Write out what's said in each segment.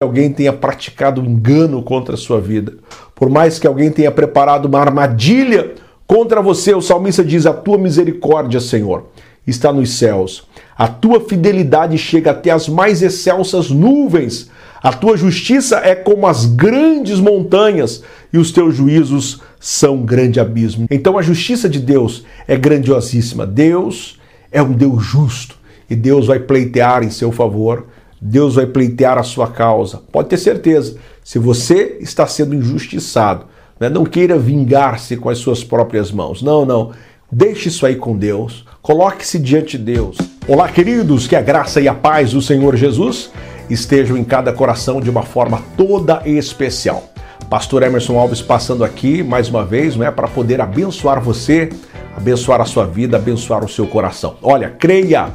alguém tenha praticado engano contra a sua vida, por mais que alguém tenha preparado uma armadilha contra você, o salmista diz: A tua misericórdia, Senhor, está nos céus, a tua fidelidade chega até as mais excelsas nuvens, a tua justiça é como as grandes montanhas e os teus juízos são um grande abismo. Então a justiça de Deus é grandiosíssima. Deus é um Deus justo e Deus vai pleitear em seu favor Deus vai pleitear a sua causa. Pode ter certeza, se você está sendo injustiçado, né, não queira vingar-se com as suas próprias mãos. Não, não. Deixe isso aí com Deus. Coloque-se diante de Deus. Olá, queridos, que a graça e a paz do Senhor Jesus estejam em cada coração de uma forma toda especial. Pastor Emerson Alves passando aqui mais uma vez, né, para poder abençoar você, abençoar a sua vida, abençoar o seu coração. Olha, creia,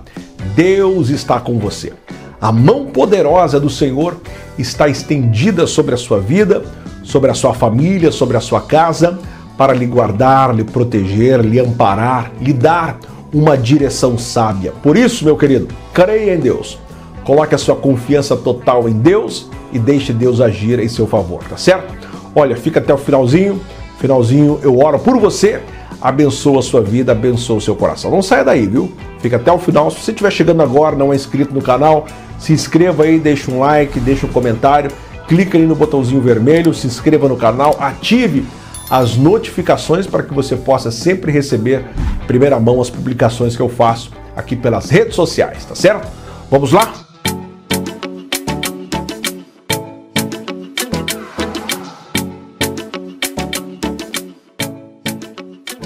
Deus está com você. A mão poderosa do Senhor está estendida sobre a sua vida, sobre a sua família, sobre a sua casa, para lhe guardar, lhe proteger, lhe amparar, lhe dar uma direção sábia. Por isso, meu querido, creia em Deus. Coloque a sua confiança total em Deus e deixe Deus agir em seu favor, tá certo? Olha, fica até o finalzinho. Finalzinho, eu oro por você abençoa a sua vida, abençoa o seu coração. Não saia daí, viu? Fica até o final. Se você estiver chegando agora, não é inscrito no canal, se inscreva aí, deixa um like, deixa um comentário, clica aí no botãozinho vermelho, se inscreva no canal, ative as notificações para que você possa sempre receber primeira mão as publicações que eu faço aqui pelas redes sociais, tá certo? Vamos lá?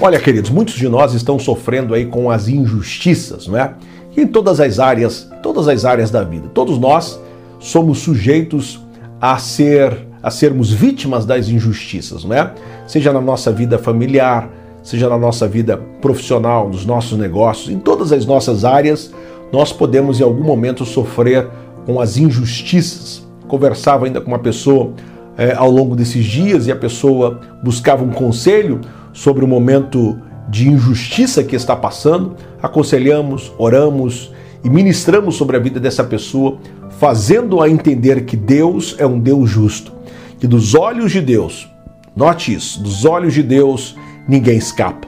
Olha, queridos, muitos de nós estão sofrendo aí com as injustiças, não é? Em todas as áreas, todas as áreas da vida. Todos nós somos sujeitos a ser a sermos vítimas das injustiças, não é? Seja na nossa vida familiar, seja na nossa vida profissional, nos nossos negócios, em todas as nossas áreas, nós podemos em algum momento sofrer com as injustiças. Conversava ainda com uma pessoa é, ao longo desses dias e a pessoa buscava um conselho sobre o momento de injustiça que está passando, aconselhamos, oramos e ministramos sobre a vida dessa pessoa, fazendo-a entender que Deus é um Deus justo, que dos olhos de Deus, note isso, dos olhos de Deus ninguém escapa.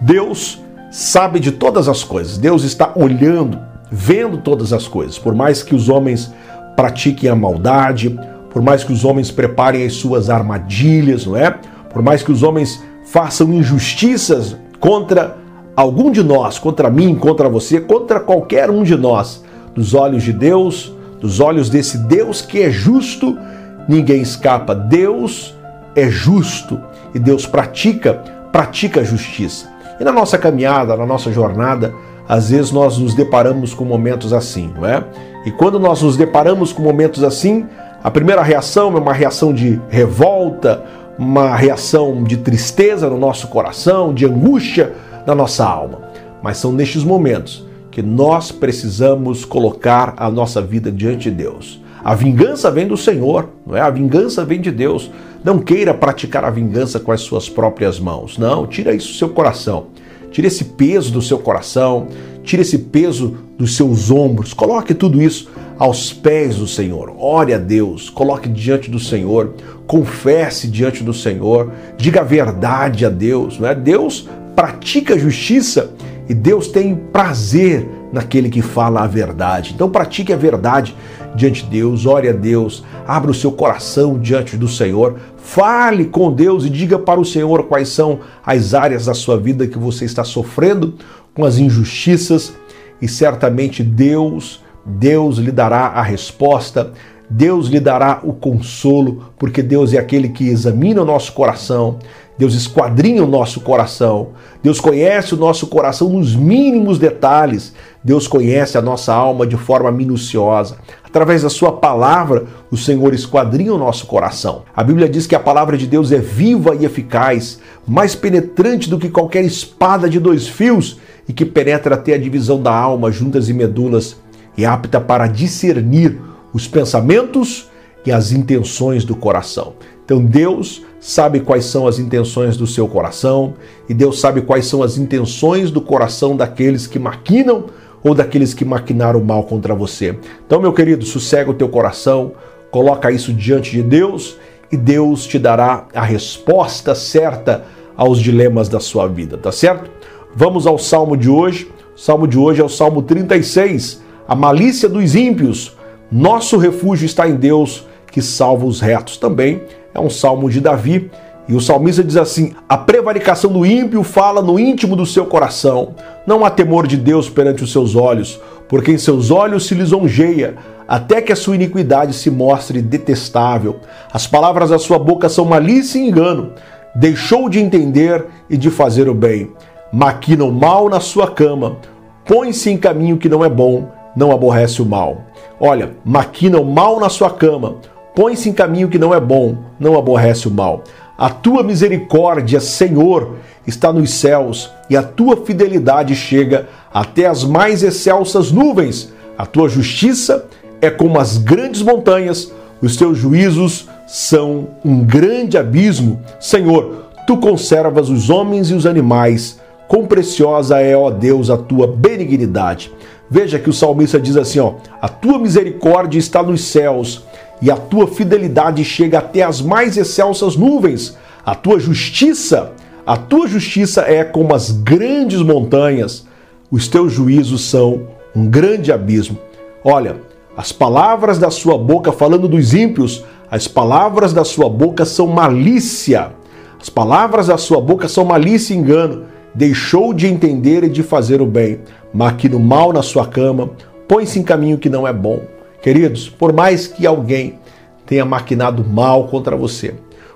Deus sabe de todas as coisas, Deus está olhando, vendo todas as coisas, por mais que os homens pratiquem a maldade, por mais que os homens preparem as suas armadilhas, não é? Por mais que os homens façam injustiças contra algum de nós, contra mim, contra você, contra qualquer um de nós, dos olhos de Deus, dos olhos desse Deus que é justo, ninguém escapa. Deus é justo e Deus pratica, pratica a justiça. E na nossa caminhada, na nossa jornada, às vezes nós nos deparamos com momentos assim, não é? E quando nós nos deparamos com momentos assim, a primeira reação é uma reação de revolta, uma reação de tristeza no nosso coração, de angústia na nossa alma. Mas são nestes momentos que nós precisamos colocar a nossa vida diante de Deus. A vingança vem do Senhor, não é? A vingança vem de Deus. Não queira praticar a vingança com as suas próprias mãos. Não, tira isso do seu coração. Tira esse peso do seu coração, tira esse peso dos seus ombros. Coloque tudo isso aos pés do Senhor. Ore a Deus, coloque diante do Senhor, confesse diante do Senhor, diga a verdade a Deus. Não é? Deus pratica a justiça e Deus tem prazer naquele que fala a verdade. Então pratique a verdade diante de Deus, ore a Deus, abra o seu coração diante do Senhor, fale com Deus e diga para o Senhor quais são as áreas da sua vida que você está sofrendo com as injustiças e certamente Deus Deus lhe dará a resposta, Deus lhe dará o consolo, porque Deus é aquele que examina o nosso coração, Deus esquadrinha o nosso coração, Deus conhece o nosso coração nos mínimos detalhes, Deus conhece a nossa alma de forma minuciosa. Através da Sua palavra, o Senhor esquadrinha o nosso coração. A Bíblia diz que a palavra de Deus é viva e eficaz, mais penetrante do que qualquer espada de dois fios e que penetra até a divisão da alma, juntas e medulas e apta para discernir os pensamentos e as intenções do coração. Então Deus sabe quais são as intenções do seu coração e Deus sabe quais são as intenções do coração daqueles que maquinam ou daqueles que maquinaram mal contra você. Então, meu querido, sossega o teu coração, coloca isso diante de Deus e Deus te dará a resposta certa aos dilemas da sua vida, tá certo? Vamos ao salmo de hoje. O salmo de hoje é o salmo 36. A malícia dos ímpios. Nosso refúgio está em Deus que salva os retos. Também é um salmo de Davi. E o salmista diz assim: A prevaricação do ímpio fala no íntimo do seu coração. Não há temor de Deus perante os seus olhos, porque em seus olhos se lisonjeia, até que a sua iniquidade se mostre detestável. As palavras da sua boca são malícia e engano. Deixou de entender e de fazer o bem. Maquina o mal na sua cama. Põe-se em caminho que não é bom, não aborrece o mal. Olha, maquina o mal na sua cama. Põe-se em caminho que não é bom, não aborrece o mal. A tua misericórdia, Senhor, está nos céus e a tua fidelidade chega até as mais excelsas nuvens. A tua justiça é como as grandes montanhas, os teus juízos são um grande abismo. Senhor, tu conservas os homens e os animais. Quão preciosa é, ó Deus, a tua benignidade. Veja que o salmista diz assim: ó, a tua misericórdia está nos céus e a tua fidelidade chega até as mais excelsas nuvens. A tua justiça, a tua justiça é como as grandes montanhas. Os teus juízos são um grande abismo. Olha, as palavras da sua boca, falando dos ímpios, as palavras da sua boca são malícia. As palavras da sua boca são malícia e engano. Deixou de entender e de fazer o bem. Maquina o mal na sua cama, põe-se em caminho que não é bom. Queridos, por mais que alguém tenha maquinado mal contra você,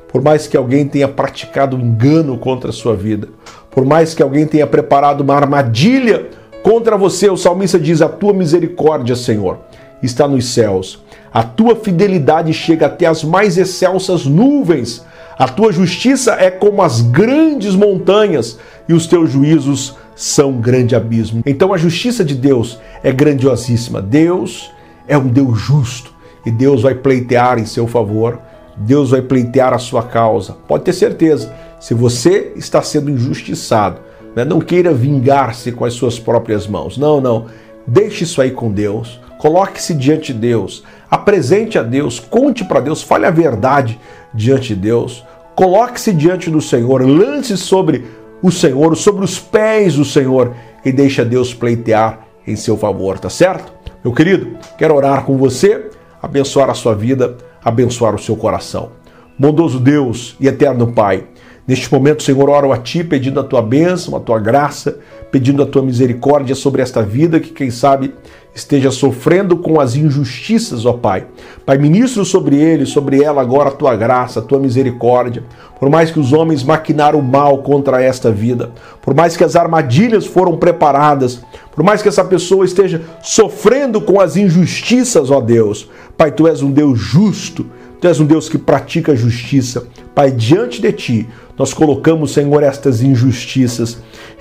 por mais que alguém tenha praticado engano contra a sua vida, por mais que alguém tenha preparado uma armadilha contra você, o salmista diz: A tua misericórdia, Senhor, está nos céus. A tua fidelidade chega até as mais excelsas nuvens. A tua justiça é como as grandes montanhas e os teus juízos são um grande abismo. Então a justiça de Deus é grandiosíssima. Deus é um Deus justo e Deus vai pleitear em seu favor, Deus vai pleitear a sua causa. Pode ter certeza, se você está sendo injustiçado, né, não queira vingar-se com as suas próprias mãos. Não, não. Deixe isso aí com Deus. Coloque-se diante de Deus. Apresente a Deus. Conte para Deus. Fale a verdade diante de Deus. Coloque-se diante do Senhor. Lance sobre o Senhor, sobre os pés do Senhor e deixe a Deus pleitear em seu favor, tá certo? Meu querido, quero orar com você, abençoar a sua vida, abençoar o seu coração. Bondoso Deus e eterno Pai, neste momento, Senhor, oro a Ti pedindo a Tua bênção, a Tua graça, pedindo a Tua misericórdia sobre esta vida que, quem sabe, esteja sofrendo com as injustiças, ó Pai. Pai, ministro sobre ele, sobre ela agora a tua graça, a tua misericórdia. Por mais que os homens maquinaram mal contra esta vida, por mais que as armadilhas foram preparadas, por mais que essa pessoa esteja sofrendo com as injustiças, ó Deus. Pai, tu és um Deus justo, tu és um Deus que pratica justiça. Pai, diante de ti, nós colocamos, Senhor, estas injustiças.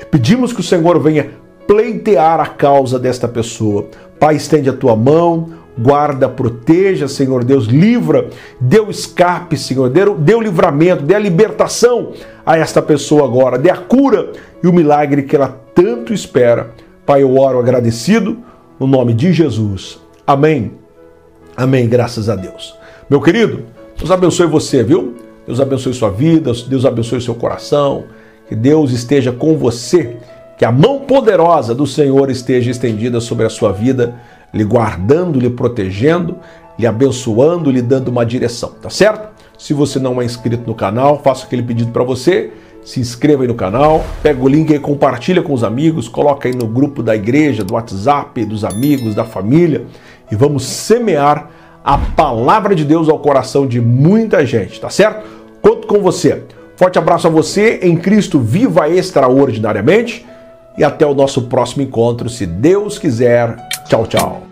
Pedimos que o Senhor venha pleitear a causa desta pessoa. Pai, estende a tua mão, guarda, proteja, Senhor Deus, livra, dê o escape, Senhor, dê, dê o livramento, dê a libertação a esta pessoa agora, dê a cura e o milagre que ela tanto espera. Pai, eu oro agradecido no nome de Jesus. Amém. Amém, graças a Deus. Meu querido, Deus abençoe você, viu? Deus abençoe sua vida, Deus abençoe seu coração, que Deus esteja com você que a mão poderosa do Senhor esteja estendida sobre a sua vida, lhe guardando, lhe protegendo, lhe abençoando, lhe dando uma direção, tá certo? Se você não é inscrito no canal, faço aquele pedido para você, se inscreva aí no canal, pega o link e compartilha com os amigos, coloca aí no grupo da igreja, do WhatsApp, dos amigos, da família e vamos semear a palavra de Deus ao coração de muita gente, tá certo? Conto com você. Forte abraço a você em Cristo, viva extraordinariamente e até o nosso próximo encontro, se Deus quiser. Tchau, tchau.